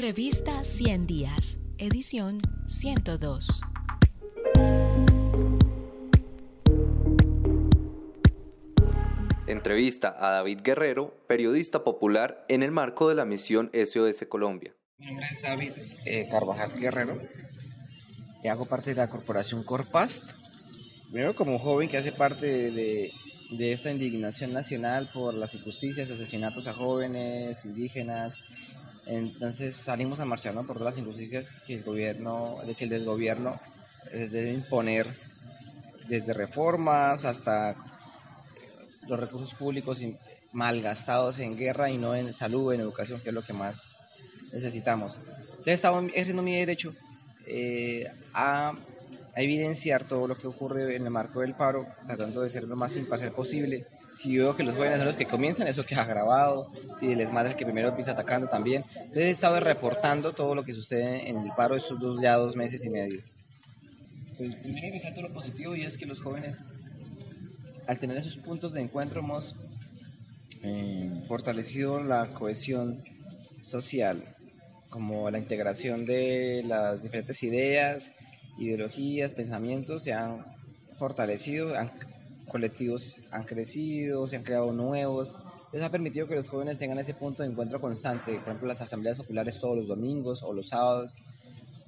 Revista 100 Días, edición 102. Entrevista a David Guerrero, periodista popular en el marco de la misión SOS Colombia. Mi nombre es David eh, Carvajal Guerrero y hago parte de la corporación Corpast. Primero como joven que hace parte de, de esta indignación nacional por las injusticias, asesinatos a jóvenes, indígenas. Entonces salimos a marchar por todas las injusticias que el gobierno, de que el desgobierno eh, debe imponer desde reformas hasta los recursos públicos malgastados en guerra y no en salud, en educación, que es lo que más necesitamos. Entonces estaba ejerciendo mi derecho eh, a a evidenciar todo lo que ocurre en el marco del paro, tratando de ser lo más imparcial posible. Si veo que los jóvenes son los que comienzan, eso queda grabado. Si el ESMAD es el que primero empieza atacando también. Entonces he estado reportando todo lo que sucede en el paro estos dos, ya dos meses y medio. Pues primero resalto lo positivo y es que los jóvenes, al tener esos puntos de encuentro, hemos eh, fortalecido la cohesión social, como la integración de las diferentes ideas ideologías, pensamientos se han fortalecido, han, colectivos han crecido, se han creado nuevos. Eso ha permitido que los jóvenes tengan ese punto de encuentro constante, por ejemplo, las asambleas populares todos los domingos o los sábados.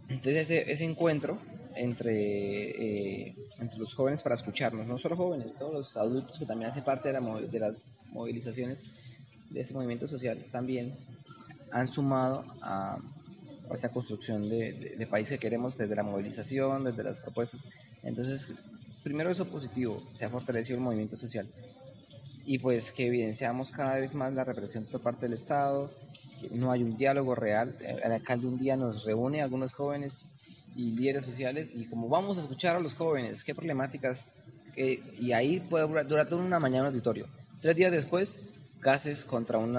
Entonces ese, encuentro entre, eh, entre los jóvenes para escucharnos, no solo jóvenes, todos los adultos que también hacen parte de, la, de las movilizaciones de ese movimiento social, también han sumado a, esta construcción de, país que queremos desde la movilización, desde las propuestas. Entonces, primero eso positivo, se ha fortalecido el movimiento social y pues que evidenciamos cada vez más la represión por parte del Estado, no hay un diálogo real, el alcalde un día nos reúne a algunos jóvenes y líderes sociales y como vamos a escuchar a los jóvenes, qué problemáticas, y ahí puede durar, durar una mañana auditorio. Tres días después gases contra un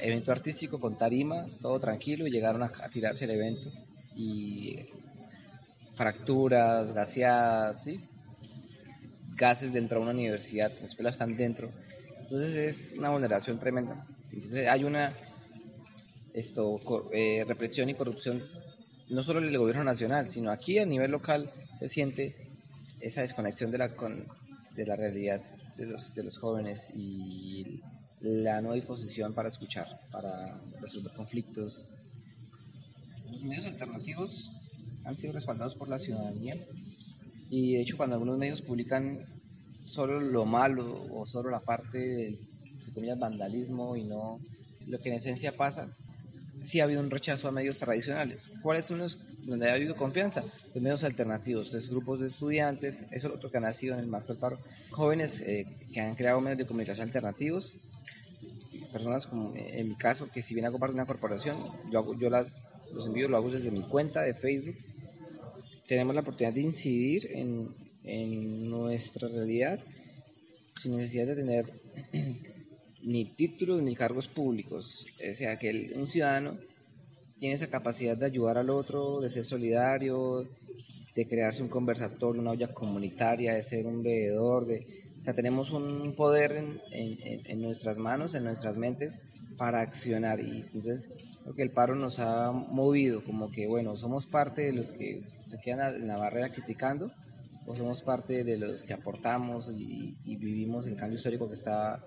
evento artístico con tarima, todo tranquilo, y llegaron a, tirarse el evento. Y fracturas, gaseadas, ¿sí? Gases dentro de una universidad, las escuelas están dentro. Entonces es una vulneración tremenda. Entonces hay una esto, eh, represión y corrupción, no solo en el gobierno nacional, sino aquí a nivel local se siente esa desconexión de la, con, de la realidad de los, de los jóvenes y la no disposición para escuchar, para resolver conflictos. Los medios alternativos han sido respaldados por la ciudadanía y de hecho cuando algunos medios publican solo lo malo o solo la parte del vandalismo y no lo que en esencia pasa, sí ha habido un rechazo a medios tradicionales. ¿Cuáles son los donde ha habido confianza? Los medios alternativos, los grupos de estudiantes, eso es lo que ha nacido en el marco del paro, jóvenes eh, que han creado medios de comunicación alternativos personas como en mi caso, que si bien hago parte de una corporación, yo, hago, yo los envíos lo hago desde mi cuenta de Facebook. Tenemos la oportunidad de incidir en, en nuestra realidad sin necesidad de tener ni títulos ni cargos públicos. O sea, que un ciudadano tiene esa capacidad de ayudar al otro, de ser solidario, de crearse un conversatorio, una olla comunitaria, de ser un veedor, de, tenemos un poder en, en, nuestras manos, en nuestras mentes, para accionar. Y entonces que el paro nos ha movido, como que, bueno, somos parte de los que se quedan en la barrera criticando, o somos parte de los que aportamos y, vivimos el cambio histórico que está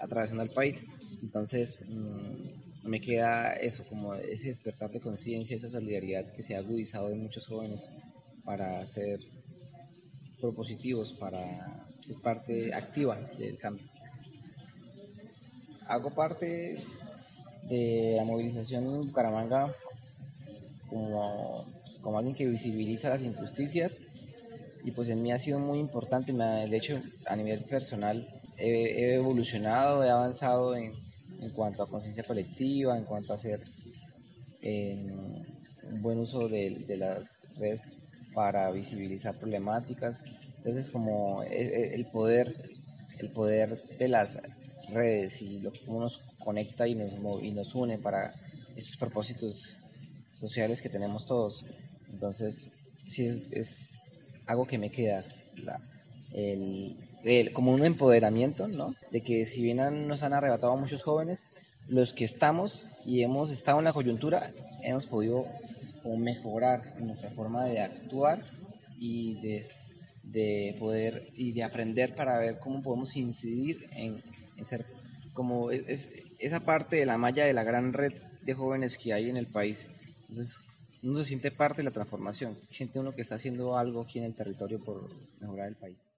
atravesando el país. Entonces, mm, me queda eso, como ese despertar de conciencia, esa solidaridad que se ha agudizado en muchos jóvenes para ser propositivos, para ser parte activa del cambio. Hago parte de la movilización en Bucaramanga como, como alguien que visibiliza las injusticias. Y pues en mí ha sido muy importante, de hecho a nivel personal he, evolucionado, he avanzado en, en cuanto a conciencia colectiva, en cuanto a hacer eh, un buen uso de, las redes para visibilizar problemáticas. Entonces, como e, e, el poder, el poder de las redes y lo que nos conecta y nos, y nos une para esos propósitos sociales que tenemos todos. Entonces, sí es, algo que me queda, el, como un empoderamiento, ¿no? De que si bien nos han arrebatado a muchos jóvenes, los que estamos y hemos estado en la coyuntura, hemos podido mejorar nuestra forma de actuar y de, de, poder y de aprender para ver cómo podemos incidir en, ser como es, esa parte de la malla de la gran red de jóvenes que hay en el país. Entonces, uno se siente parte de la transformación, siente uno que está haciendo algo aquí en el territorio por mejorar el país.